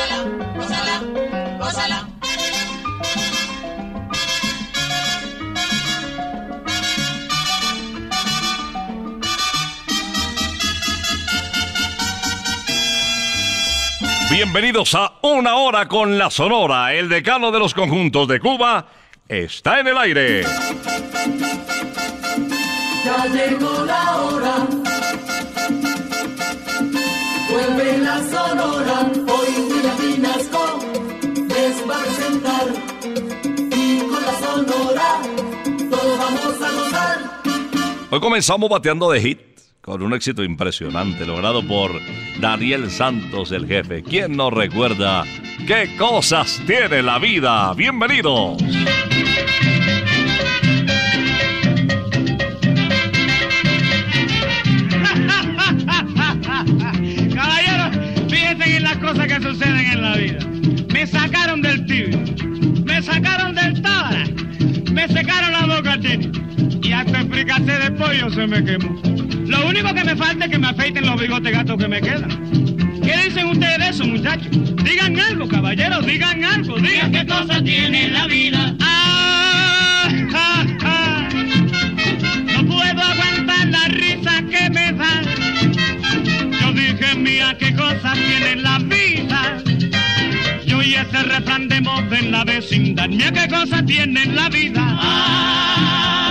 Gózala, gózala, gózala, gózala. Bienvenidos a Una Hora con la Sonora. El decano de los conjuntos de Cuba está en el aire. Ya llegó la hora. Vuelve la sonora. Hoy comenzamos bateando de hit con un éxito impresionante logrado por Daniel Santos, el jefe. ¿Quién nos recuerda qué cosas tiene la vida? Bienvenidos. Caballero, fíjense en las cosas que suceden en la vida. Me sacaron del tibio, me sacaron del tábara, me secaron la boca chini. Hasta explicarse de pollo se me quemó. Lo único que me falta es que me afeiten los bigotes gatos que me quedan. ¿Qué dicen ustedes de eso, muchachos? Digan algo, caballeros, digan algo, digan qué cosas tiene la vida. Ah, ja, ja. No puedo aguantar la risa que me da. Yo dije, mira qué cosas tiene la vida. Yo y ese refrán de moda en la vecindad. Mira qué cosas tiene la vida. Ah, ah,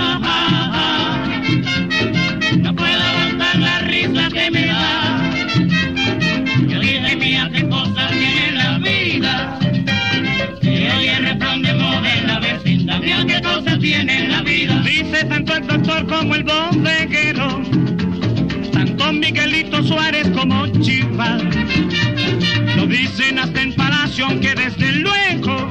Miguelito Suárez como Chivas. Lo dicen hasta en Palacio, aunque desde luego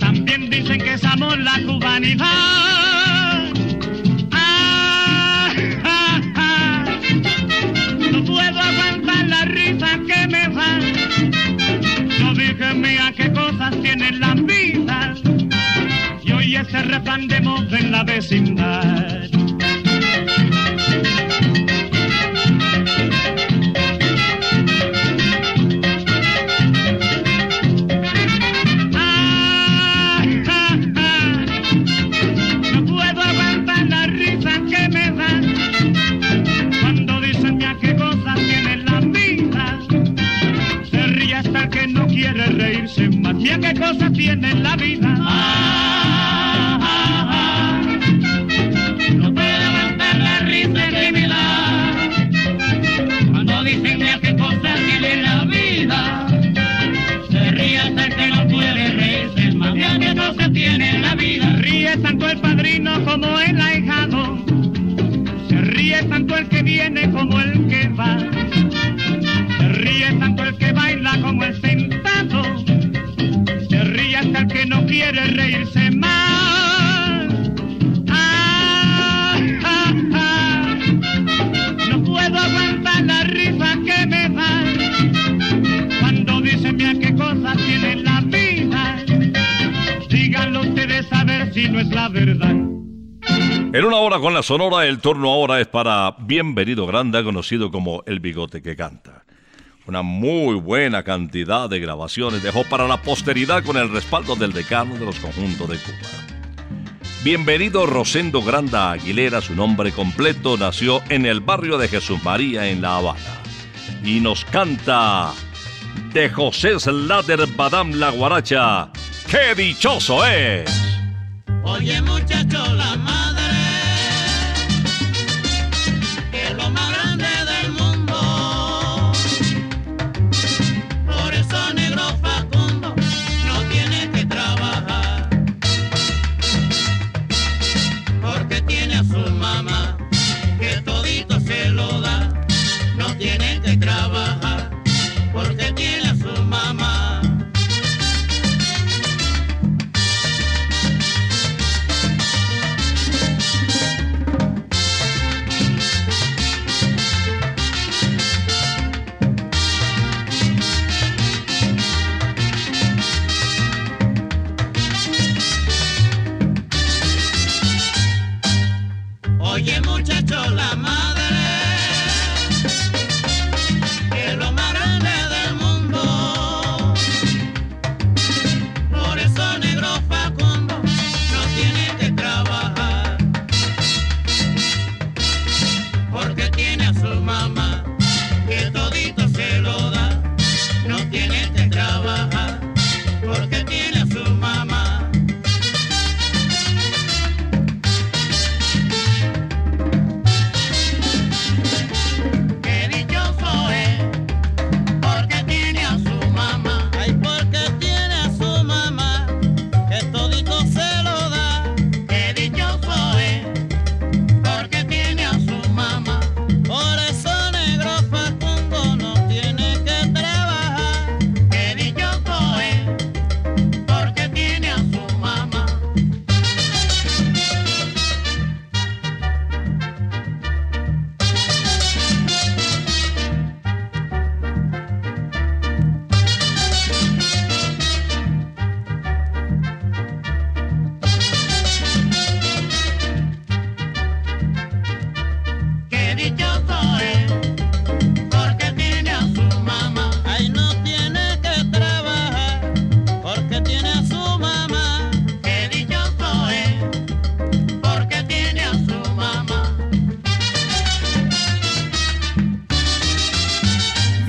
también dicen que es amor la cubanidad. Ah, ah, ah. No puedo aguantar la risa que me da. Yo dije, mira qué cosas tiene la vida. Y hoy ese refrán de moda en la vecindad. Como el sentado. Se ríe hasta el que no quiere reírse más. Ah, ah, ah. No puedo aguantar la risa que me da cuando dicen mira qué cosas tiene la vida. Díganlo ustedes a ver si no es la verdad. En una hora con la Sonora, el turno ahora es para Bienvenido Granda, conocido como El Bigote que Canta. Una muy buena cantidad de grabaciones dejó para la posteridad con el respaldo del decano de los conjuntos de Cuba. Bienvenido Rosendo Granda Aguilera, su nombre completo, nació en el barrio de Jesús María en La Habana. Y nos canta de José Slater Badam La Guaracha. ¡Qué dichoso es! Oye muchacho, la madre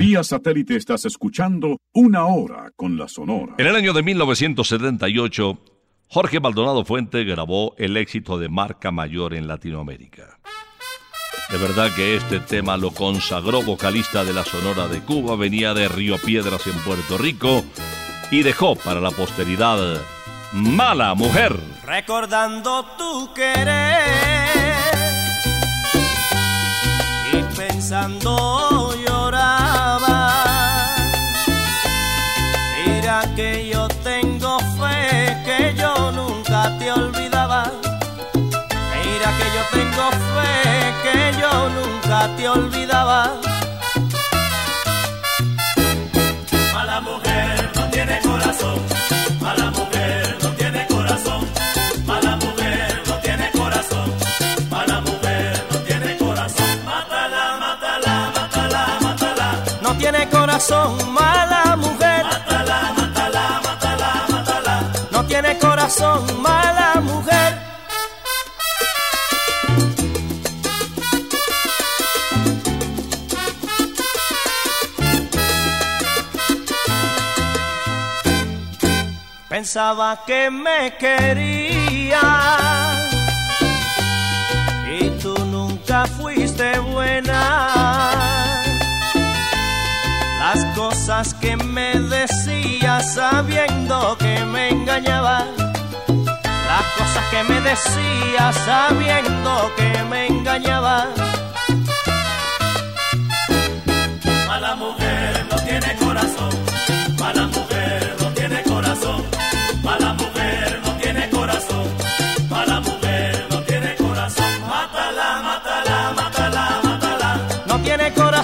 Vía satélite estás escuchando Una Hora con la Sonora. En el año de 1978, Jorge Maldonado Fuente grabó el éxito de marca mayor en Latinoamérica. De verdad que este tema lo consagró vocalista de la Sonora de Cuba, venía de Río Piedras en Puerto Rico y dejó para la posteridad Mala Mujer. recordando tu querer. pensando nunca te olvidaba. Mala mujer no tiene corazón. Mala mujer no tiene corazón. Mala mujer no tiene corazón. Mala mujer no tiene corazón. Mátala, mátala, mátala, mátala. No tiene corazón, mala mujer. Mátala, mátala, mátala, mátala. No tiene corazón, mala mujer. Pensaba que me quería y tú nunca fuiste buena. Las cosas que me decías sabiendo que me engañaba. Las cosas que me decías sabiendo que me engañaba. Mala mujer no tiene corazón.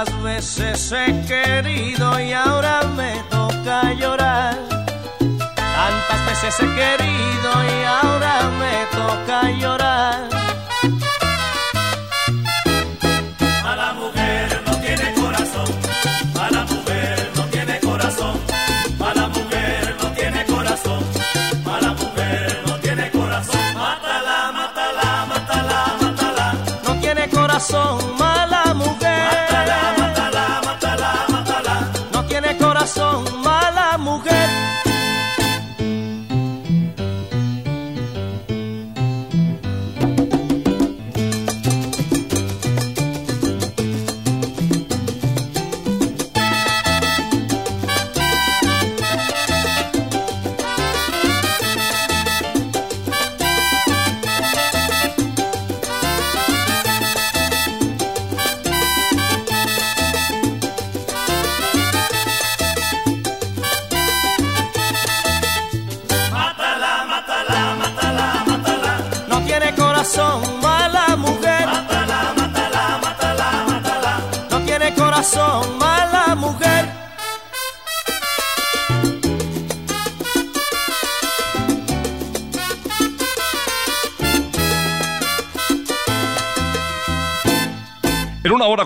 Tantas veces he querido y ahora me toca llorar. Tantas veces he querido y ahora me toca llorar. Mala mujer no tiene corazón. Mala mujer no tiene corazón. Mala mujer no tiene corazón. Mala mujer no tiene corazón. Mátala, mátala, mátala, mátala. No tiene corazón, mala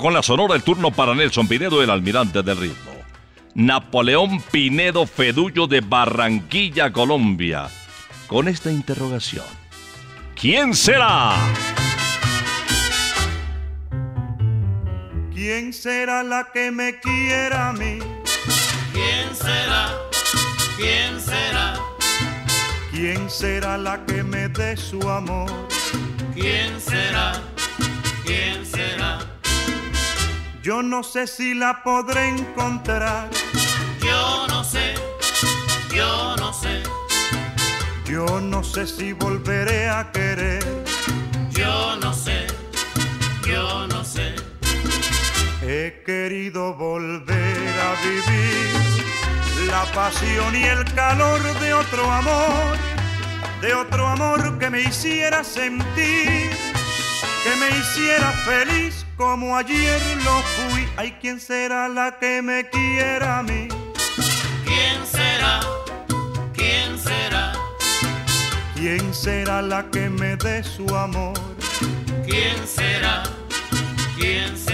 con la sonora, el turno para Nelson Pinedo, el almirante del ritmo. Napoleón Pinedo Fedullo de Barranquilla, Colombia. Con esta interrogación. ¿Quién será? ¿Quién será la que me quiera a mí? ¿Quién será? ¿Quién será? ¿Quién será la que me dé su amor? ¿Quién será? ¿Quién será? Yo no sé si la podré encontrar. Yo no sé, yo no sé, Yo no sé si volveré a querer. yo no sé, yo no sé. He querido volver a vivir la pasión y el calor de otro amor, de otro amor que me hiciera sentir, que me hiciera feliz como ayer lo fui. Ay, ¿quién será la que me quiera a mí? ¿Quién será? ¿Quién será? ¿Quién será la que me dé su amor? ¿Quién será? ¿Quién será?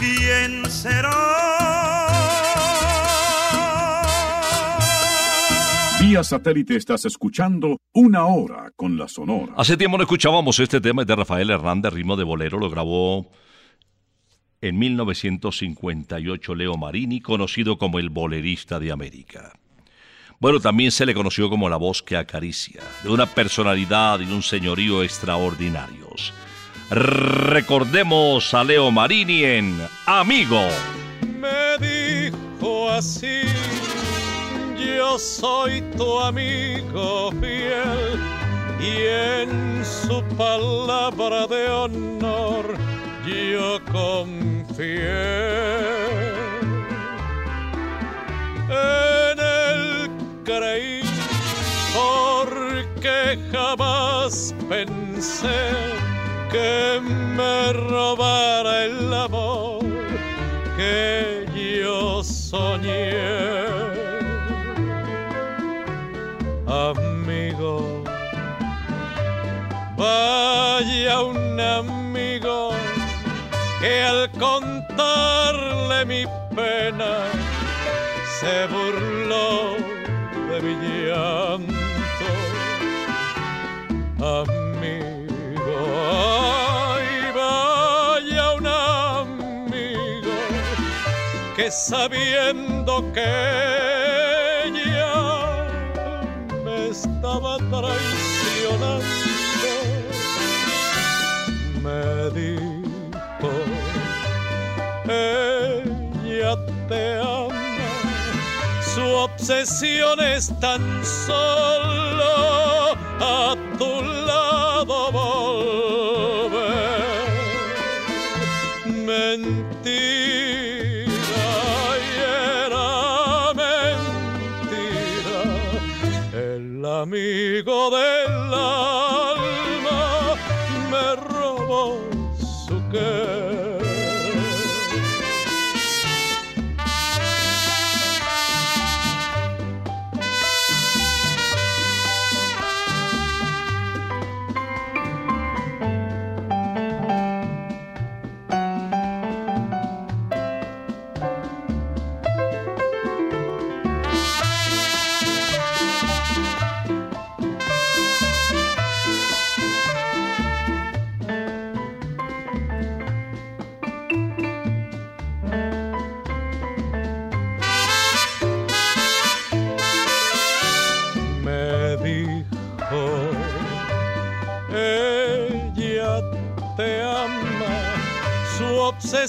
¿Quién será? Vía satélite estás escuchando Una Hora con la Sonora. Hace tiempo no escuchábamos este tema es de Rafael Hernández, ritmo de bolero, lo grabó en 1958 Leo Marini, conocido como el bolerista de América. Bueno, también se le conoció como la voz que acaricia, de una personalidad y un señorío extraordinarios. Recordemos a Leo Marini en Amigo. me dijo así, yo soy tu amigo fiel y en su palabra de honor yo confié. En él creí porque jamás pensé que me robara el amor que yo soñé. Amigo, vaya un amigo que al contarle mi pena se burló de mi llanto. Amigo, ay, vaya un amigo que sabiendo que ella me estaba traicionando, me dijo, ella te ama, su obsesión es tan solo a tu lado Mentira,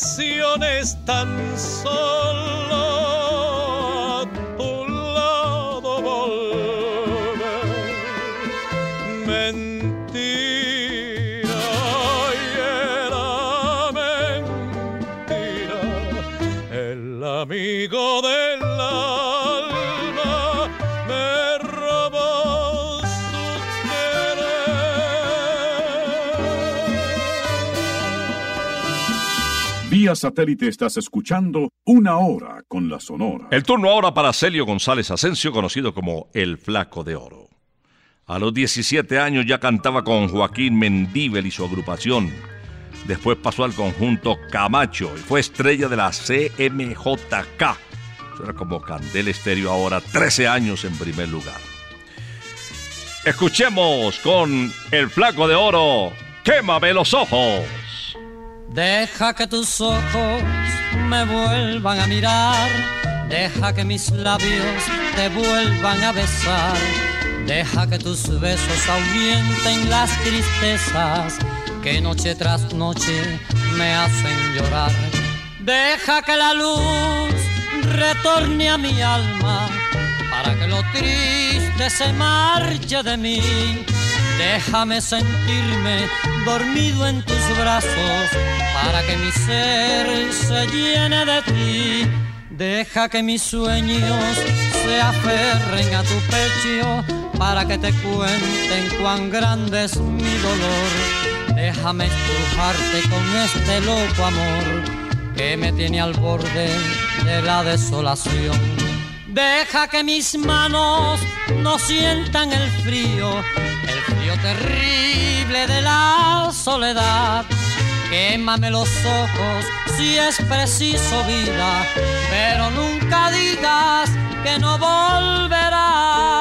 obsesión es tan Vía satélite estás escuchando Una Hora con la Sonora. El turno ahora para Celio González Asensio, conocido como El Flaco de Oro. A los 17 años ya cantaba con Joaquín Mendíbel y su agrupación. Después pasó al conjunto Camacho y fue estrella de la CMJK. Eso era como Candel Estéreo ahora, 13 años en primer lugar. Escuchemos con El Flaco de Oro, Quémame los ojos. Deja que tus ojos me vuelvan a mirar. Deja que mis labios te vuelvan a besar. Deja que tus besos ahuyenten las tristezas que noche tras noche me hacen llorar. Deja que la luz retorne a mi alma para que lo triste se marche de mí. Déjame sentirme dormido en tus brazos para que mi ser se llene de ti. Deja que mis sueños se aferren a tu pecho para que te cuenten cuán grande es mi dolor. Déjame estrujarte con este loco amor que me tiene al borde de la desolación. Deja que mis manos no sientan el frío, terrible de la soledad. Quémame los ojos si es preciso vida, pero nunca digas que no volverás.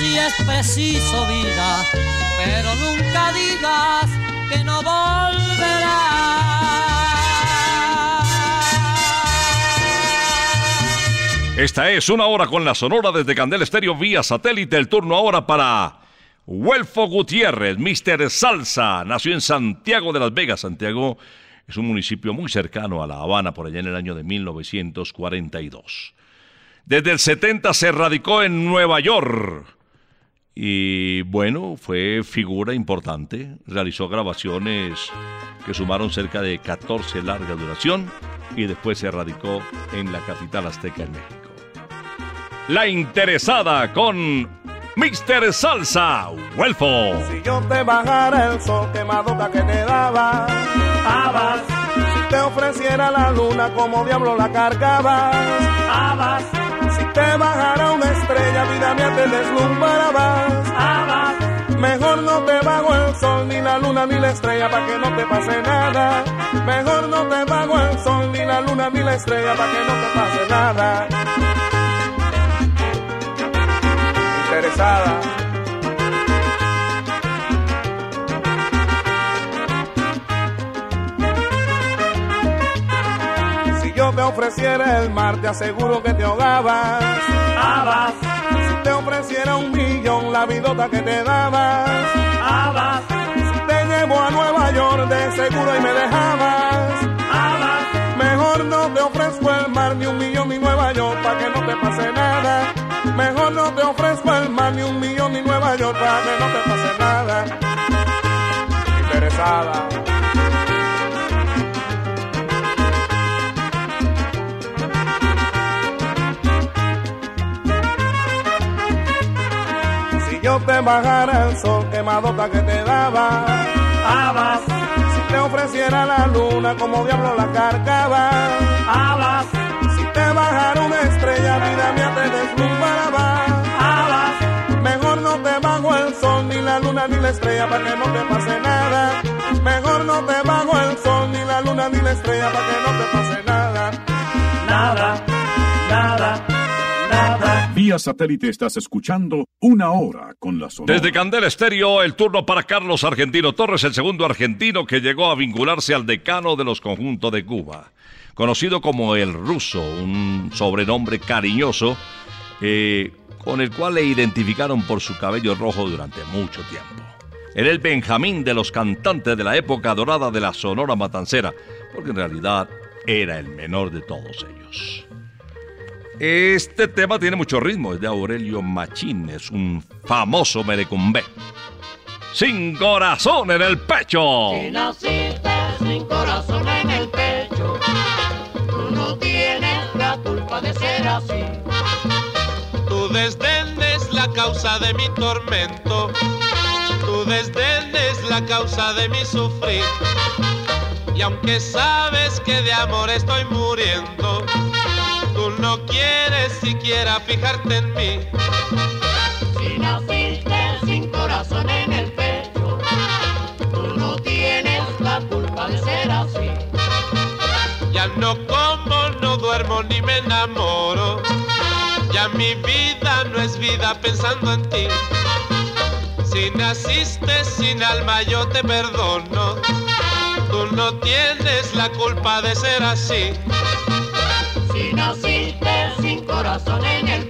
si es preciso vida, pero nunca digas que no volverás. Esta es una hora con la sonora desde Candel Estéreo vía satélite. El turno ahora para Huelfo Gutiérrez, Mr. Salsa. Nació en Santiago de las Vegas. Santiago es un municipio muy cercano a La Habana, por allá en el año de 1942. Desde el 70 se radicó en Nueva York. Y bueno, fue figura importante. Realizó grabaciones que sumaron cerca de 14 larga duración y después se radicó en la capital azteca en México. La interesada con Mr. Salsa, Huelfo. Si yo te bajara el sol quemadota que te daba, Abas. Si te ofreciera la luna, como diablo la cargabas, Abas. Te bajara una estrella, vida mía, te deslumbrabas, Abas. Mejor no te bajo el sol, ni la luna, ni la estrella, para que no te pase nada. Mejor no te bajo el sol, ni la luna, ni la estrella, para que no te pase nada. Interesada. Te ofreciera el mar, te aseguro que te ahogabas. Abas. Si te ofreciera un millón, la vidota que te dabas. Abas. Si te llevo a Nueva York, de seguro y me dejabas. Abas. Mejor no te ofrezco el mar, ni un millón, ni Nueva York, para que no te pase nada. Mejor no te ofrezco el mar, ni un millón, ni Nueva York, para que no te pase nada. Interesada. Yo te bajara el sol quemadota que te daba, Abas. Si te ofreciera la luna, como diablo la cargabas, Abas. Si te bajara una estrella, vida mía, te deslumbraba, Abas. Mejor no te bajo el sol, ni la luna, ni la estrella, para que no te pase nada. Mejor no te bajo el sol, ni la luna, ni la estrella, para que no te pase. Nada, nada, nada. Vía satélite estás escuchando una hora con la sonora. Desde Candel Estéreo, el turno para Carlos Argentino Torres, el segundo argentino que llegó a vincularse al decano de los conjuntos de Cuba. Conocido como el ruso, un sobrenombre cariñoso eh, con el cual le identificaron por su cabello rojo durante mucho tiempo. Era el Benjamín de los cantantes de la época dorada de la Sonora Matancera, porque en realidad era el menor de todos ellos. Este tema tiene mucho ritmo, es de Aurelio Machín, es un famoso merecumbé. Sin corazón en el pecho. Si naciste sin corazón en el pecho, tú no tienes la culpa de ser así. Tu desdén es la causa de mi tormento. Tu desdén es la causa de mi sufrir. Y aunque sabes que de amor estoy muriendo, tú no quieres siquiera fijarte en mí. Si naciste sin corazón en el pecho, tú no tienes la culpa de ser así. Ya no como, no duermo ni me enamoro. Ya mi vida no es vida pensando en ti. Si naciste sin alma yo te perdono. Tú no tienes la culpa de ser así. Si naciste sin corazón en el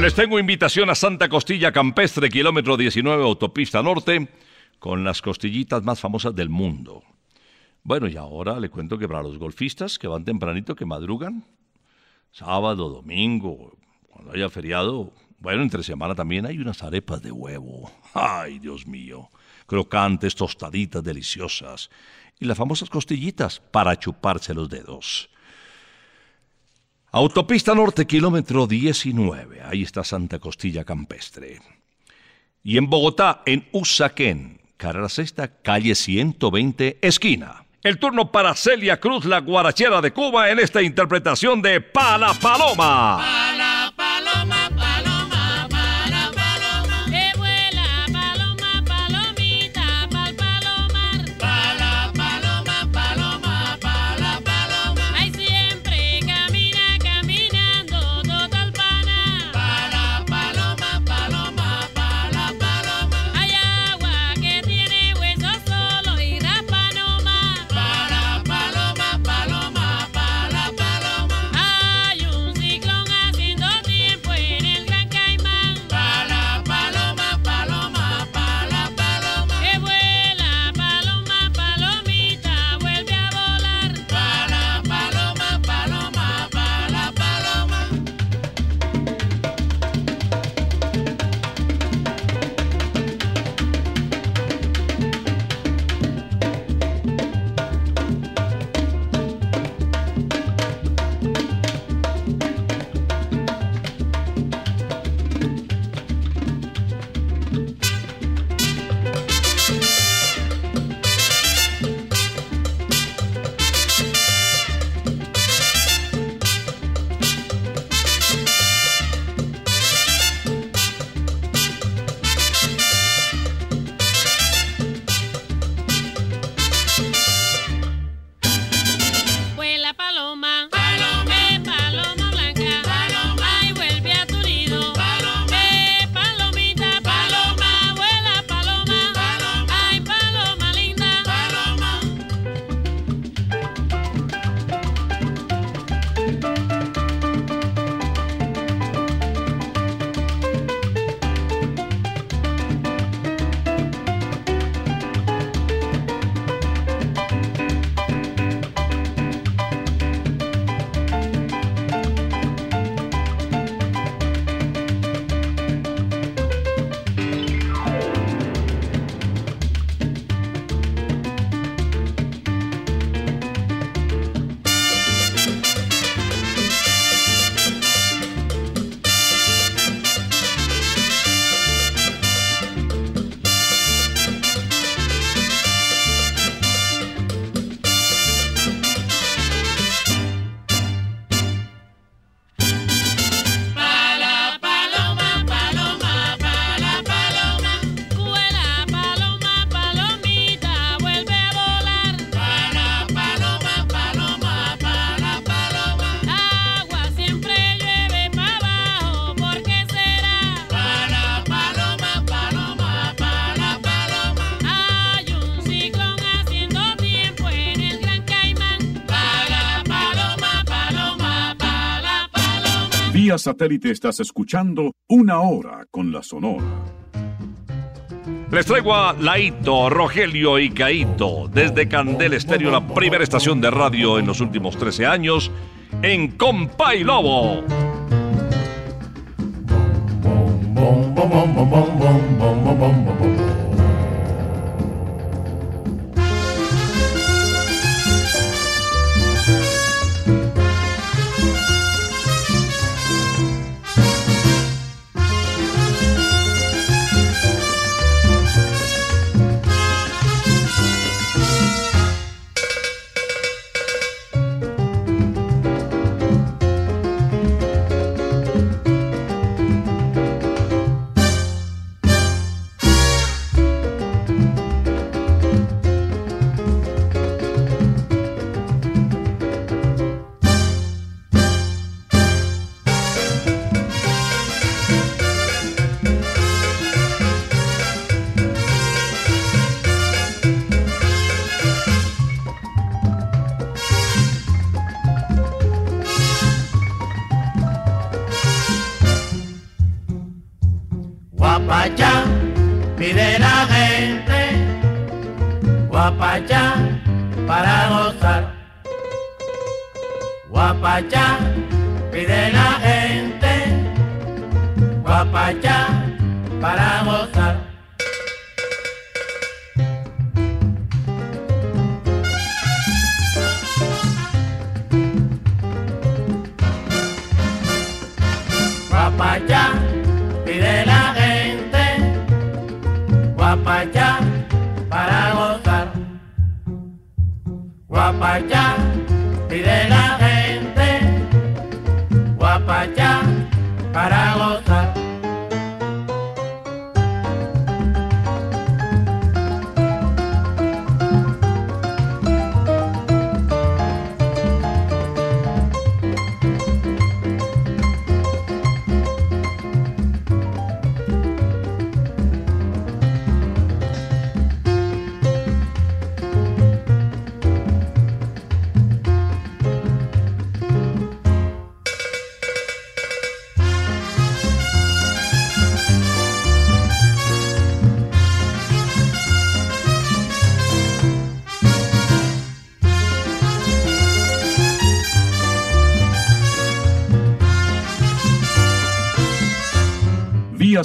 Les tengo invitación a Santa Costilla Campestre, kilómetro 19, autopista norte, con las costillitas más famosas del mundo. Bueno, y ahora le cuento que para los golfistas que van tempranito, que madrugan, sábado, domingo, cuando haya feriado, bueno, entre semana también hay unas arepas de huevo. Ay, Dios mío, crocantes, tostaditas, deliciosas. Y las famosas costillitas para chuparse los dedos. Autopista Norte, kilómetro 19. Ahí está Santa Costilla Campestre. Y en Bogotá, en Usaquén, carrera sexta, calle 120, esquina. El turno para Celia Cruz, la guarachera de Cuba, en esta interpretación de Pala Paloma. Paloma, satélite estás escuchando Una Hora con la Sonora. Les traigo a Laito, Rogelio y Caito desde Candel Estéreo, la primera estación de radio en los últimos 13 años, en Compa y Lobo.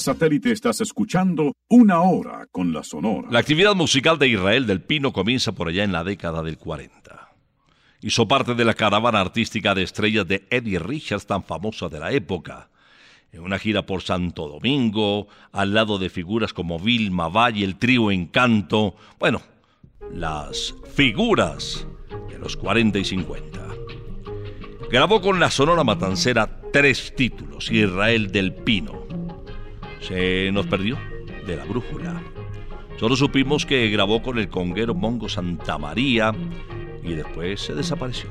Satélite estás escuchando Una Hora con la Sonora. La actividad musical de Israel del Pino comienza por allá en la década del 40. Hizo parte de la caravana artística de estrellas de Eddie Richards, tan famosa de la época. En una gira por Santo Domingo, al lado de figuras como Vilma Valle, el trío Encanto, bueno, las figuras de los 40 y 50. Grabó con la Sonora Matancera tres títulos, Israel del Pino. Se nos perdió de la brújula. Solo supimos que grabó con el conguero Mongo Santa María y después se desapareció.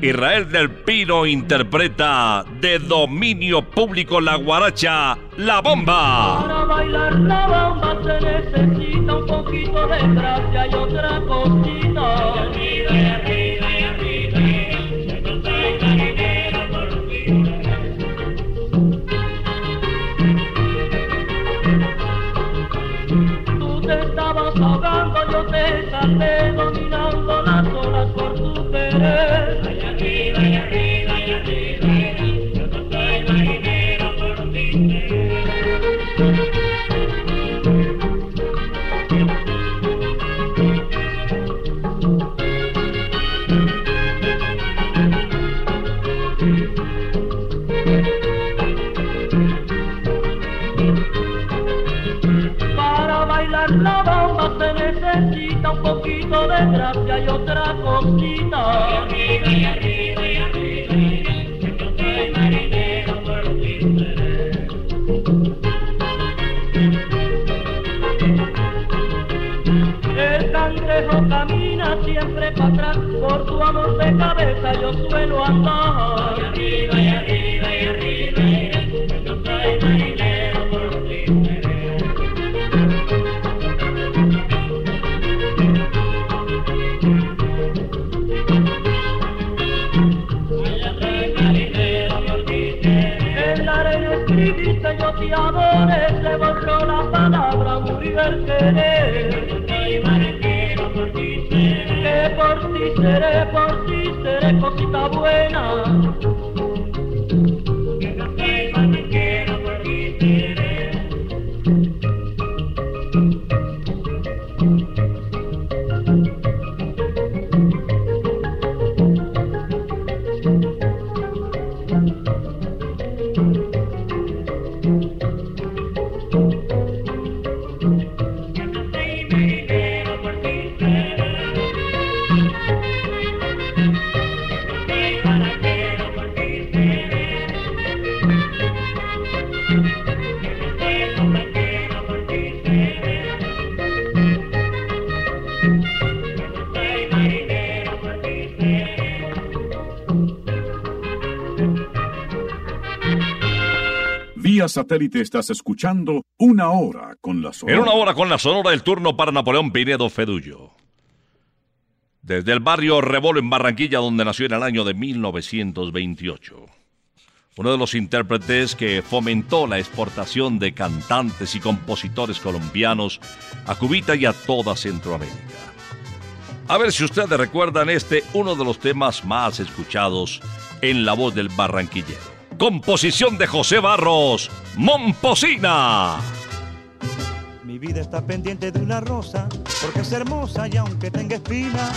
Israel del Pino interpreta de dominio público la guaracha La Bomba. Para bailar la bomba se necesita un poquito de gracia y otra cosita. Ahogando, yo te salvé dominando las olas por tu querer. Satélite estás escuchando Una Hora con la Sonora. En una hora con la sonora el turno para Napoleón Pinedo Fedullo. Desde el barrio Rebolo en Barranquilla, donde nació en el año de 1928. Uno de los intérpretes que fomentó la exportación de cantantes y compositores colombianos a Cubita y a toda Centroamérica. A ver si ustedes recuerdan este, uno de los temas más escuchados en la voz del barranquillero. Composición de José Barros, Momposina. Mi vida está pendiente de una rosa, porque es hermosa y aunque tenga espina,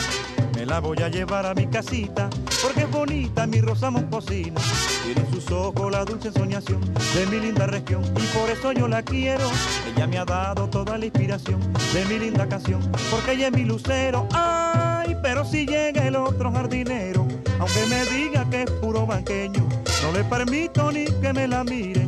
me la voy a llevar a mi casita, porque es bonita mi rosa momposina. Tiene en sus ojos la dulce soñación de mi linda región, y por eso yo la quiero. Ella me ha dado toda la inspiración de mi linda canción, porque ella es mi lucero. Ay, pero si llega el otro jardinero, aunque me diga que es puro banqueño, no le permito ni que me la mire,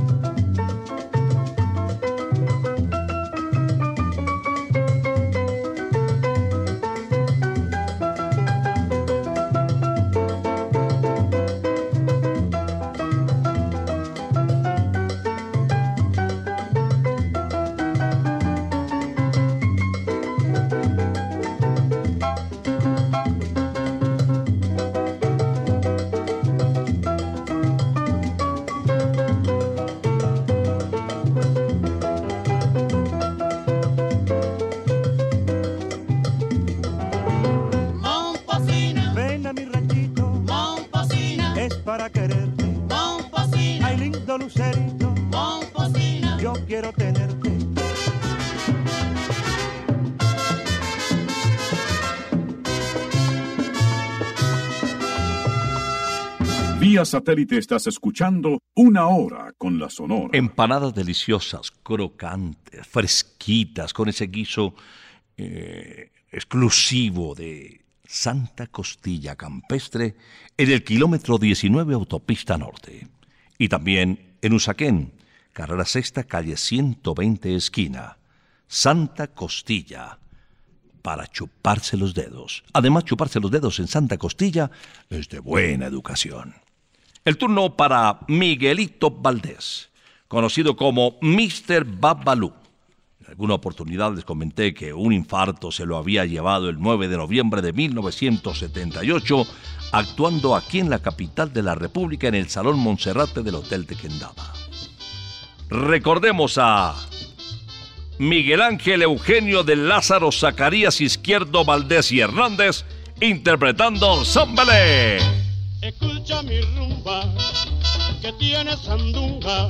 Para quererte. Momposina, Ay, lindo lucerito, Momposina, yo quiero tenerte. Vía satélite estás escuchando Una Hora con la Sonora. Empanadas deliciosas, crocantes, fresquitas, con ese guiso eh, exclusivo de Santa Costilla Campestre en el kilómetro 19 Autopista Norte. Y también en Usaquén, carrera sexta, calle 120 esquina. Santa Costilla, para chuparse los dedos. Además, chuparse los dedos en Santa Costilla es de buena educación. El turno para Miguelito Valdés, conocido como Mr. Babalú alguna oportunidad les comenté que un infarto se lo había llevado el 9 de noviembre de 1978, actuando aquí en la capital de la República en el Salón Monserrate del Hotel de Quendama. Recordemos a Miguel Ángel Eugenio de Lázaro Zacarías Izquierdo Valdés y Hernández interpretando Zambelé. Escucha mi rumba que tiene sandunga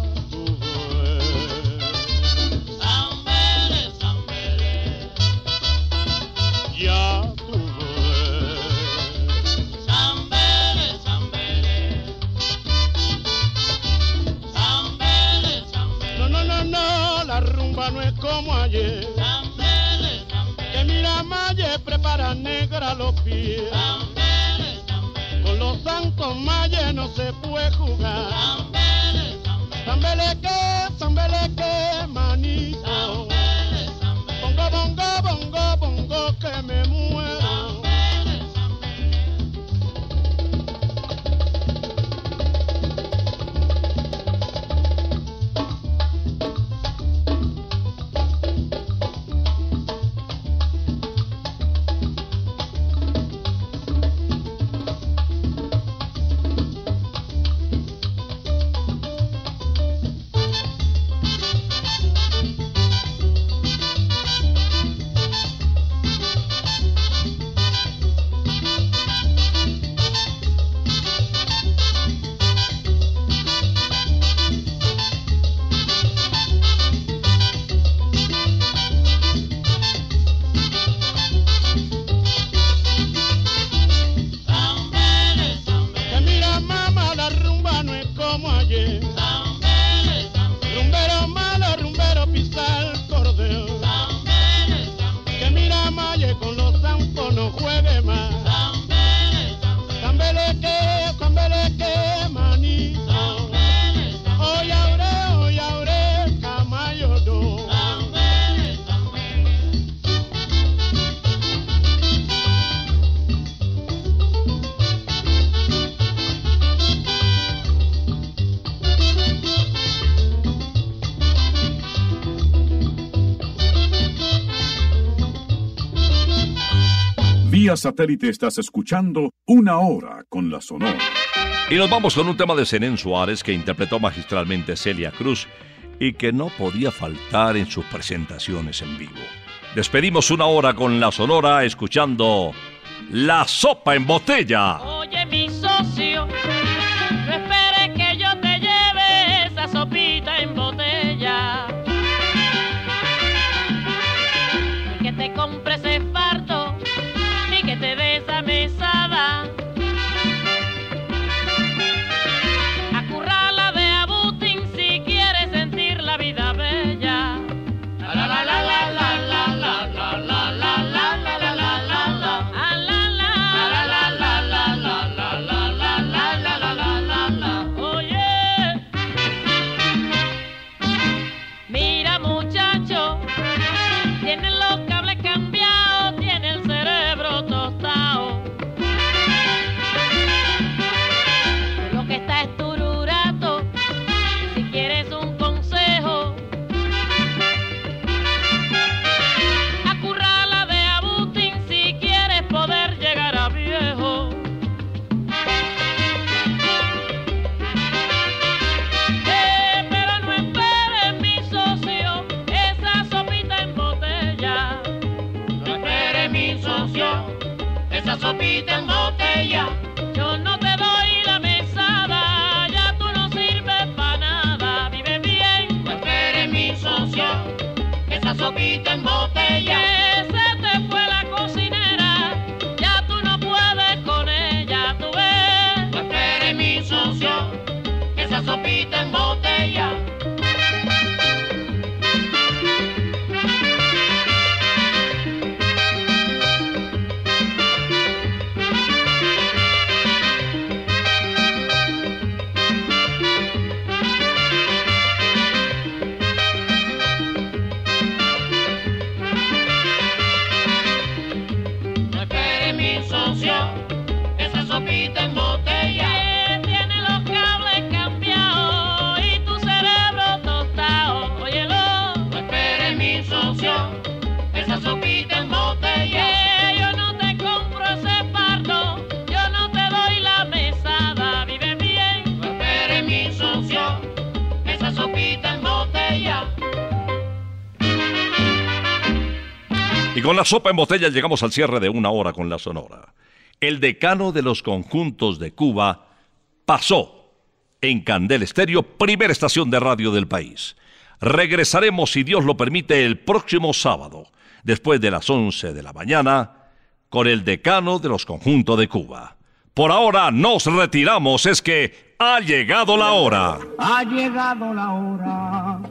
Satélite estás escuchando Una Hora con la Sonora. Y nos vamos con un tema de Zenén Suárez que interpretó magistralmente Celia Cruz y que no podía faltar en sus presentaciones en vivo. Despedimos una hora con la Sonora escuchando La Sopa en Botella. Oye. La sopa en botella llegamos al cierre de una hora con la Sonora. El decano de los conjuntos de Cuba pasó en Candel Estéreo, primera estación de radio del país. Regresaremos, si Dios lo permite, el próximo sábado, después de las 11 de la mañana, con el decano de los conjuntos de Cuba. Por ahora nos retiramos, es que ha llegado la hora. Ha llegado la hora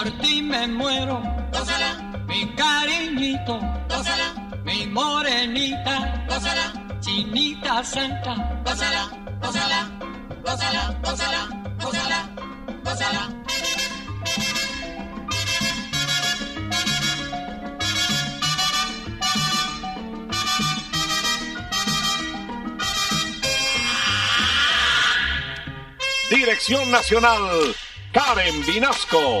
Por ti me muero, gózala, mi cariñito, gózala, mi morenita, gózala, chinita santa, gózala, gózala, gózala, gózala, gózala, gózala. Dirección Nacional, Karen Vinasco.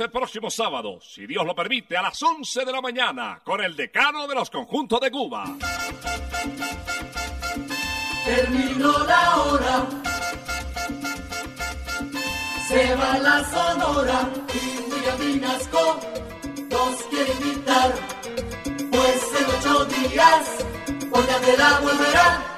El próximo sábado, si Dios lo permite, a las 11 de la mañana, con el decano de los conjuntos de Cuba. Terminó la hora, se va la sonora y William Vinasco nos quiere invitar, pues en ocho días, por la volverá